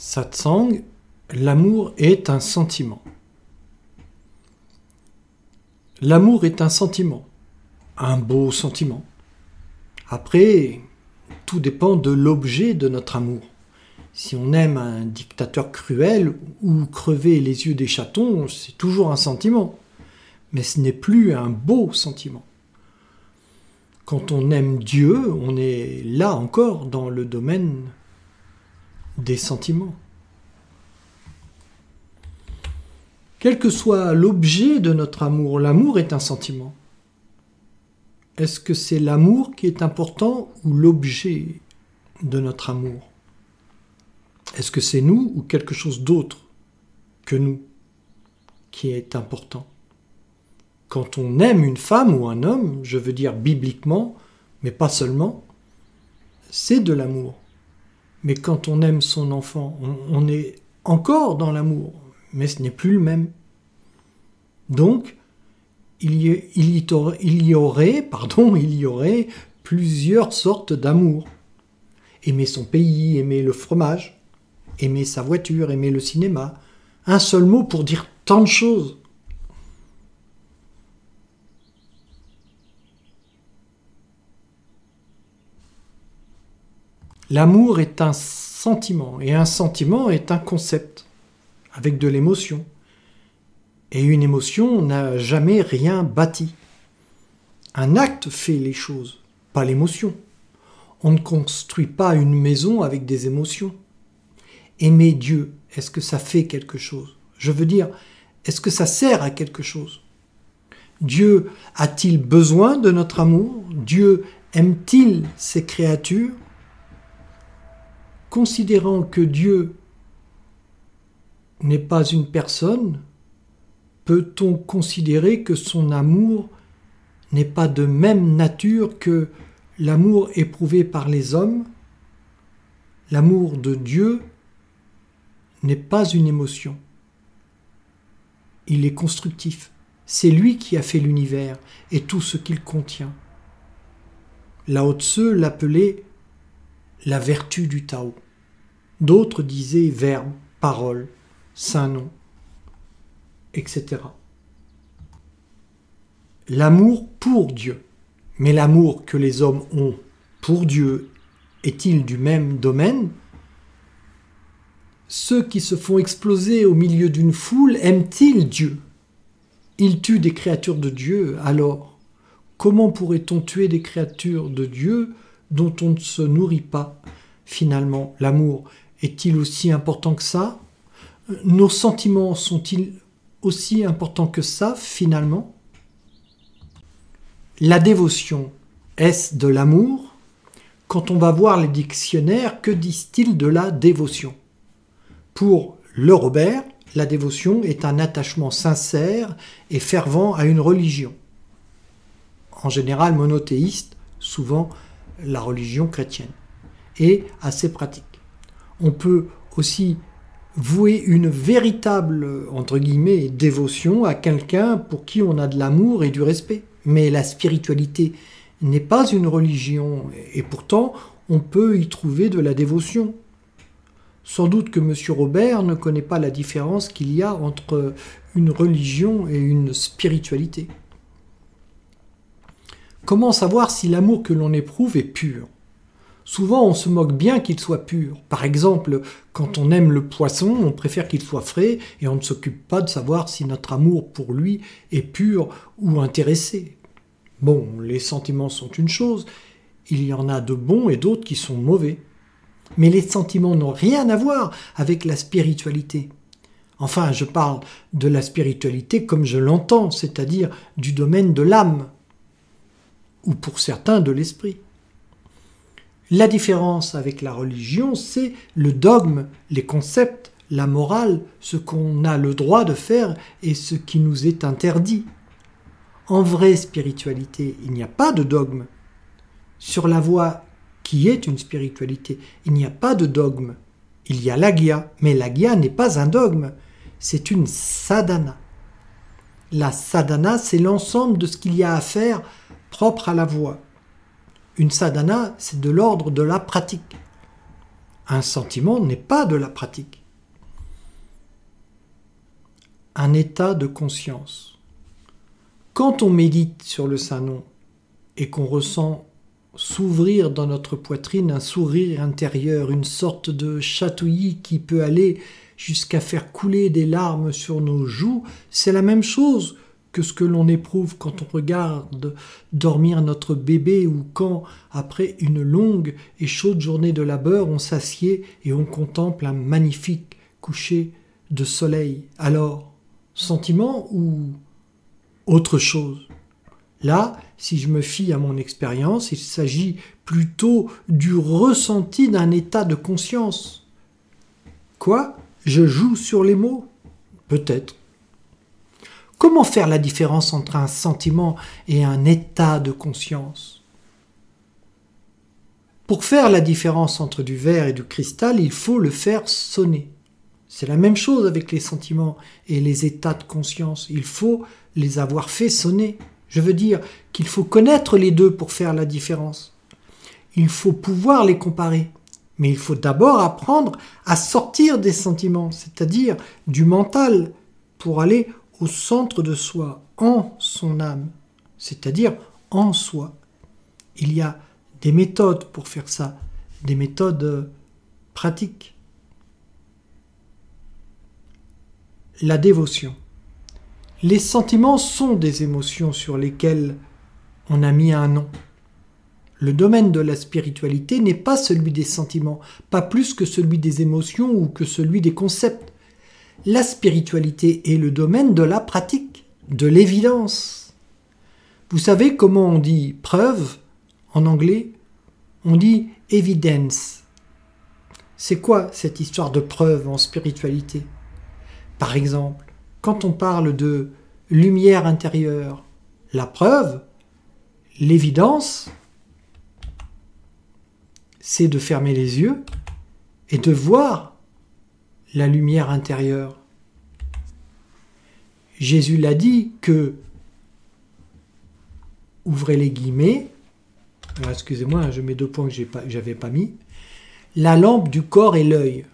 Satsang, l'amour est un sentiment. L'amour est un sentiment, un beau sentiment. Après, tout dépend de l'objet de notre amour. Si on aime un dictateur cruel ou crever les yeux des chatons, c'est toujours un sentiment. Mais ce n'est plus un beau sentiment. Quand on aime Dieu, on est là encore dans le domaine des sentiments. Quel que soit l'objet de notre amour, l'amour est un sentiment. Est-ce que c'est l'amour qui est important ou l'objet de notre amour? Est-ce que c'est nous ou quelque chose d'autre que nous qui est important? Quand on aime une femme ou un homme, je veux dire bibliquement, mais pas seulement, c'est de l'amour. Mais quand on aime son enfant, on, est encore dans l'amour, mais ce n'est plus le même. Donc, aurait, pardon, il y aurait plusieurs sortes d'amour. Aimer son pays, aimer le fromage, aimer sa voiture, aimer le cinéma. Un seul mot pour dire tant de choses. L'amour est un sentiment et un sentiment est un concept avec de l'émotion. Et une émotion n'a jamais rien bâti. Un acte fait les choses, pas l'émotion. On ne construit pas une maison avec des émotions. Aimer Dieu, est-ce que ça fait quelque chose? Je veux dire, est-ce que ça sert à quelque chose? Dieu a-t-il besoin de notre amour? Dieu aime-t-il ses créatures? Considérant que Dieu n'est pas une personne, peut-on considérer que son amour n'est pas de même nature que l'amour éprouvé par les hommes? L'amour de Dieu n'est pas une émotion. Il est constructif. C'est lui qui a fait l'univers et tout ce qu'il contient. Lao Tse l'appelait la vertu du Tao. D'autres disaient verbe, parole, saint nom, etc. L'amour pour Dieu. Mais l'amour que les hommes ont pour Dieu est-il du même domaine? Ceux qui se font exploser au milieu d'une foule aiment-ils Dieu? Ils tuent des créatures de Dieu, alors comment pourrait-on tuer des créatures de Dieu dont on ne se nourrit pas. Finalement, l'amour est-il aussi important que ça? Nos sentiments sont-ils aussi importants que ça, finalement? La dévotion, est-ce de l'amour? Quand on va voir les dictionnaires, que disent-ils de la dévotion? Pour le Robert, la dévotion est un attachement sincère et fervent à une religion. En général monothéiste, souvent la religion chrétienne et à ses pratiques. On peut aussi vouer une véritable, entre guillemets, dévotion à quelqu'un pour qui on a de l'amour et du respect. Mais la spiritualité n'est pas une religion, et pourtant on peut y trouver de la dévotion. Sans doute que M. Robert ne connaît pas la différence qu'il y a entre une religion et une spiritualité. Comment savoir si l'amour que l'on éprouve est pur? Souvent on se moque bien qu'il soit pur. Par exemple, quand on aime le poisson, on préfère qu'il soit frais et on ne s'occupe pas de savoir si notre amour pour lui est pur ou intéressé. Bon, les sentiments sont une chose, il y en a de bons et d'autres qui sont mauvais. Mais les sentiments n'ont rien à voir avec la spiritualité. Enfin, je parle de la spiritualité comme je l'entends, c'est-à-dire du domaine de l'âme, ou pour certains de l'esprit. La différence avec la religion, c'est le dogme, les concepts, la morale, ce qu'on a le droit de faire et ce qui nous est interdit. En vraie spiritualité, il n'y a pas de dogme. Sur la voie qui est une spiritualité, il n'y a pas de dogme. Il y a l'agya, mais l'agya n'est pas un dogme, c'est une sadhana. La sadhana, c'est l'ensemble de ce qu'il y a à faire propre à la voix. Une sadhana, c'est de l'ordre de la pratique. Un sentiment n'est pas de la pratique. Un état de conscience. Quand on médite sur le Saint-Nom et qu'on ressent s'ouvrir dans notre poitrine un sourire intérieur, une sorte de chatouillis qui peut aller jusqu'à faire couler des larmes sur nos joues, c'est la même chose que ce que l'on éprouve quand on regarde dormir notre bébé ou quand, après une longue et chaude journée de labeur, on s'assied et on contemple un magnifique coucher de soleil. Alors, sentiment ou autre chose? Là, si je me fie à mon expérience, il s'agit plutôt du ressenti d'un état de conscience. Quoi? Je joue sur les mots? Peut-être. Comment faire la différence entre un sentiment et un état de conscience? Pour faire la différence entre du verre et du cristal, il faut le faire sonner. C'est la même chose avec les sentiments et les états de conscience. Il faut les avoir fait sonner. Je veux dire qu'il faut connaître les deux pour faire la différence. Il faut pouvoir les comparer. Mais il faut d'abord apprendre à sortir des sentiments, c'est-à-dire du mental, pour aller au centre de soi, en son âme, c'est-à-dire en soi. Il y a des méthodes pour faire ça, des méthodes euh, pratiques. La dévotion. Les sentiments sont des émotions sur lesquelles on a mis un nom. Le domaine de la spiritualité n'est pas celui des sentiments, pas plus que celui des émotions ou que celui des concepts. La spiritualité est le domaine de la pratique, de l'évidence. Vous savez comment on dit preuve en anglais? On dit evidence. C'est quoi cette histoire de preuve en spiritualité? Par exemple, quand on parle de lumière intérieure, la preuve, l'évidence, c'est de fermer les yeux et de voir la lumière intérieure. Jésus l'a dit que, ouvrez les guillemets, excusez-moi, je mets deux points que je n'avais pas mis, la lampe du corps est l'œil.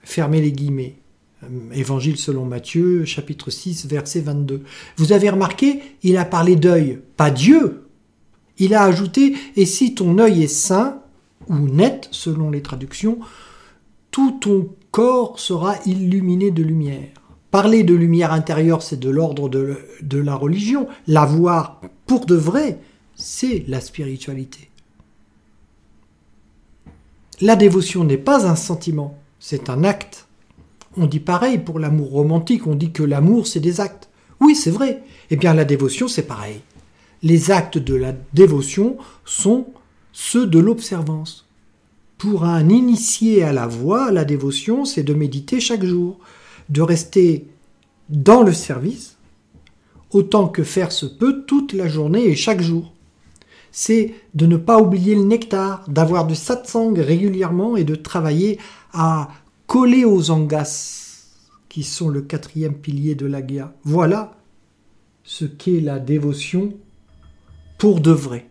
Fermez les guillemets. Euh, Évangile selon Matthieu, chapitre 6, verset 22. Vous avez remarqué, il a parlé d'œil, pas Dieu. Il a ajouté, et si ton œil est sain, ou net selon les traductions, tout ton sera illuminé de lumière. Parler de lumière intérieure, c'est de l'ordre de, la religion. La voir pour de vrai, c'est la spiritualité. La dévotion n'est pas un sentiment, c'est un acte. On dit pareil pour l'amour romantique, on dit que l'amour c'est des actes. Oui, c'est vrai. Eh bien la dévotion c'est pareil. Les actes de la dévotion sont ceux de l'observance. Pour un initié à la voie, la dévotion, c'est de méditer chaque jour, de rester dans le service, autant que faire se peut toute la journée et chaque jour. C'est de ne pas oublier le nectar, d'avoir du satsang régulièrement et de travailler à coller aux angas, qui sont le quatrième pilier de l'agya. Voilà ce qu'est la dévotion pour de vrai.